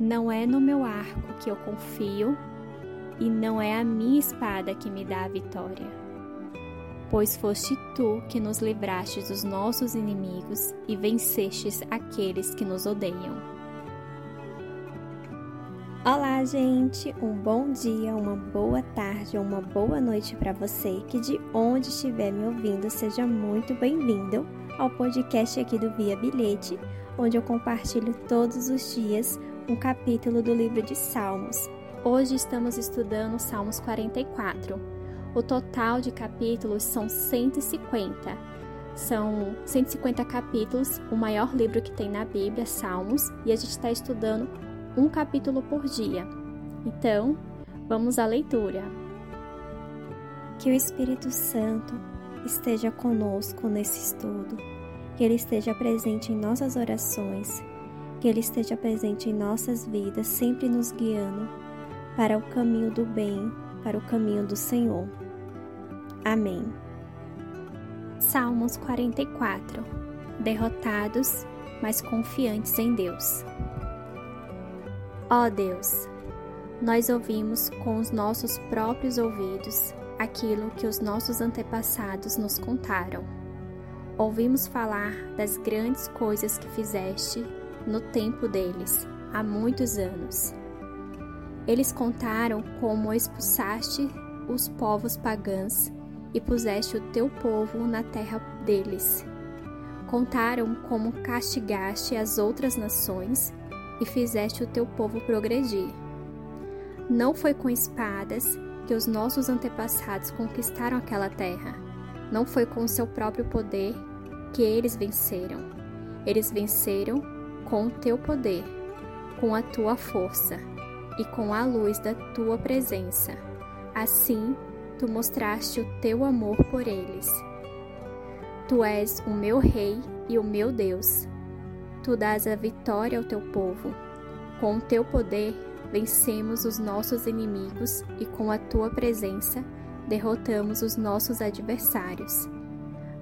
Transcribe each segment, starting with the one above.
Não é no meu arco que eu confio, e não é a minha espada que me dá a vitória. Pois foste tu que nos livraste dos nossos inimigos e vencestes aqueles que nos odeiam. Olá, gente! Um bom dia, uma boa tarde ou uma boa noite para você que de onde estiver me ouvindo, seja muito bem-vindo ao podcast aqui do Via Bilhete, onde eu compartilho todos os dias um capítulo do livro de Salmos. Hoje estamos estudando Salmos 44. O total de capítulos são 150. São 150 capítulos, o maior livro que tem na Bíblia, Salmos, e a gente está estudando um capítulo por dia. Então, vamos à leitura. Que o Espírito Santo esteja conosco nesse estudo, que ele esteja presente em nossas orações, que ele esteja presente em nossas vidas, sempre nos guiando para o caminho do bem, para o caminho do Senhor. Amém. Salmos 44 Derrotados, mas confiantes em Deus. Ó Deus, nós ouvimos com os nossos próprios ouvidos aquilo que os nossos antepassados nos contaram. Ouvimos falar das grandes coisas que fizeste no tempo deles, há muitos anos. Eles contaram como expulsaste os povos pagãs e puseste o teu povo na terra deles. Contaram como castigaste as outras nações e fizeste o teu povo progredir. Não foi com espadas que os nossos antepassados conquistaram aquela terra. Não foi com seu próprio poder que eles venceram. Eles venceram com o teu poder, com a tua força e com a luz da tua presença. Assim, tu mostraste o teu amor por eles. Tu és o meu Rei e o meu Deus. Tu dás a vitória ao teu povo. Com o teu poder, vencemos os nossos inimigos e com a tua presença, derrotamos os nossos adversários.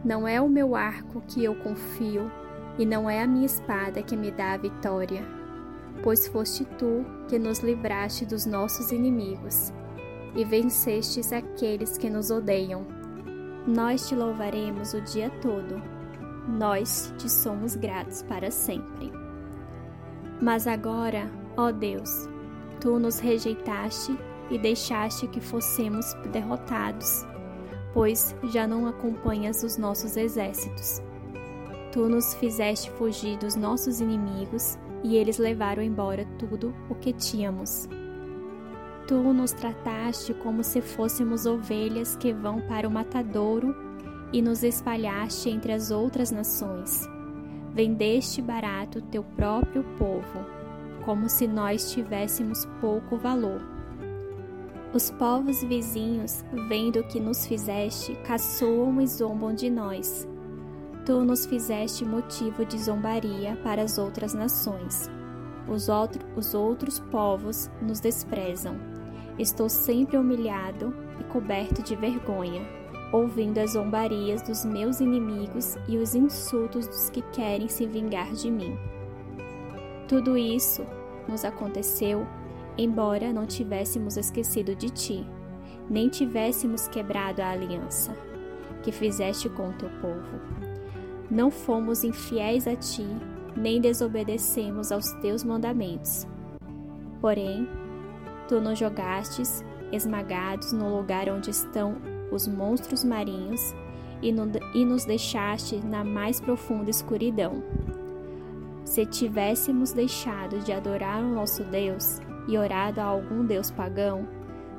Não é o meu arco que eu confio, e não é a minha espada que me dá a vitória, pois foste tu que nos livraste dos nossos inimigos e vencestes aqueles que nos odeiam. Nós te louvaremos o dia todo, nós te somos gratos para sempre. Mas agora, ó Deus, tu nos rejeitaste e deixaste que fossemos derrotados, pois já não acompanhas os nossos exércitos. Tu nos fizeste fugir dos nossos inimigos e eles levaram embora tudo o que tínhamos. Tu nos trataste como se fôssemos ovelhas que vão para o matadouro e nos espalhaste entre as outras nações. Vendeste barato teu próprio povo, como se nós tivéssemos pouco valor. Os povos vizinhos, vendo o que nos fizeste, caçoam e zombam de nós Tu nos fizeste motivo de zombaria para as outras nações. Os, outro, os outros povos nos desprezam. Estou sempre humilhado e coberto de vergonha, ouvindo as zombarias dos meus inimigos e os insultos dos que querem se vingar de mim. Tudo isso nos aconteceu embora não tivéssemos esquecido de ti, nem tivéssemos quebrado a aliança que fizeste com o teu povo não fomos infiéis a ti, nem desobedecemos aos teus mandamentos. Porém, tu nos jogastes esmagados no lugar onde estão os monstros marinhos e, no, e nos deixaste na mais profunda escuridão. Se tivéssemos deixado de adorar o nosso Deus e orado a algum Deus pagão,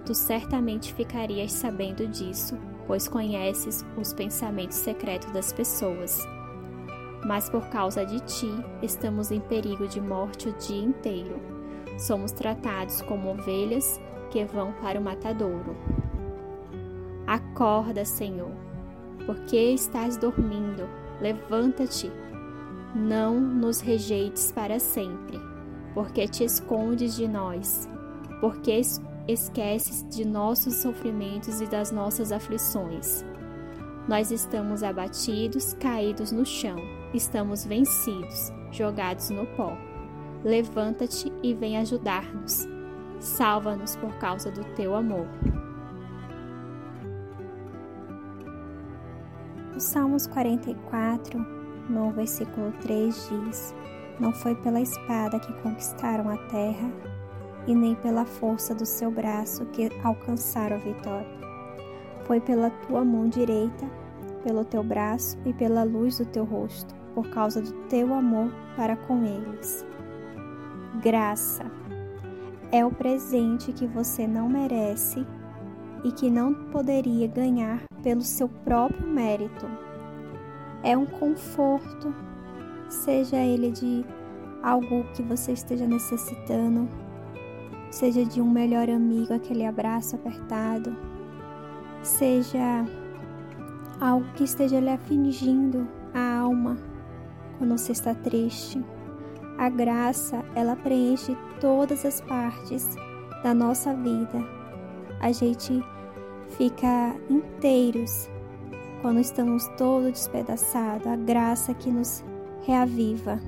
tu certamente ficarias sabendo disso, pois conheces os pensamentos secretos das pessoas mas por causa de ti estamos em perigo de morte o dia inteiro. Somos tratados como ovelhas que vão para o matadouro. Acorda, Senhor, porque estás dormindo. Levanta-te. Não nos rejeites para sempre, porque te escondes de nós, porque esqueces de nossos sofrimentos e das nossas aflições. Nós estamos abatidos, caídos no chão Estamos vencidos, jogados no pó. levanta-te e vem ajudar-nos. Salva-nos por causa do teu amor. O Salmos 44, no versículo 3 diz: Não foi pela espada que conquistaram a terra, e nem pela força do seu braço que alcançaram a vitória. Foi pela tua mão direita, pelo teu braço e pela luz do teu rosto, por causa do teu amor para com eles. Graça é o presente que você não merece e que não poderia ganhar pelo seu próprio mérito. É um conforto, seja ele de algo que você esteja necessitando, seja de um melhor amigo, aquele abraço apertado, seja algo que esteja lhe afligindo a alma quando você está triste. A graça, ela preenche todas as partes da nossa vida. A gente fica inteiros quando estamos todos despedaçados. A graça que nos reaviva.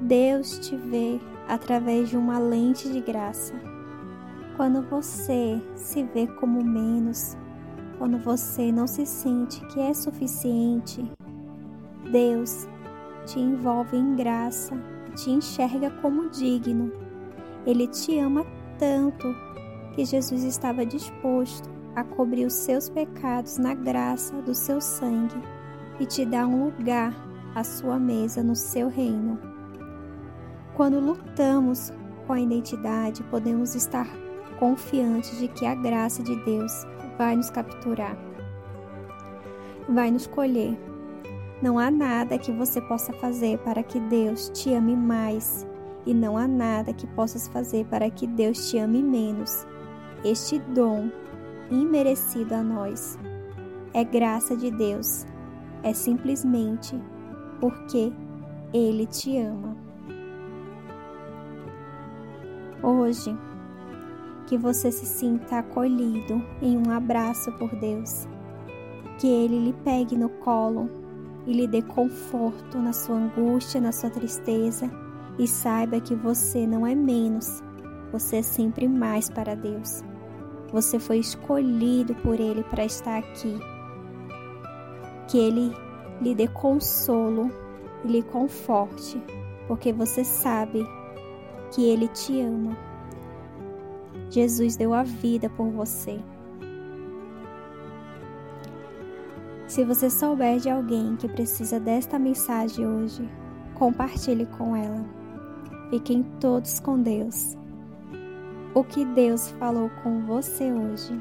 Deus te vê através de uma lente de graça. Quando você se vê como menos, quando você não se sente que é suficiente, Deus te envolve em graça, te enxerga como digno. Ele te ama tanto que Jesus estava disposto a cobrir os seus pecados na graça do seu sangue e te dar um lugar à sua mesa no seu reino. Quando lutamos com a identidade, podemos estar confiantes de que a graça de Deus vai nos capturar, vai nos colher não há nada que você possa fazer para que Deus te ame mais, e não há nada que possas fazer para que Deus te ame menos. Este dom, imerecido a nós, é graça de Deus, é simplesmente porque Ele te ama. Hoje, que você se sinta acolhido em um abraço por Deus, que Ele lhe pegue no colo e lhe dê conforto na sua angústia, na sua tristeza e saiba que você não é menos, você é sempre mais para Deus. Você foi escolhido por Ele para estar aqui. Que Ele lhe dê consolo e lhe conforte, porque você sabe que Ele te ama. Jesus deu a vida por você. Se você souber de alguém que precisa desta mensagem hoje, compartilhe com ela. Fiquem todos com Deus. O que Deus falou com você hoje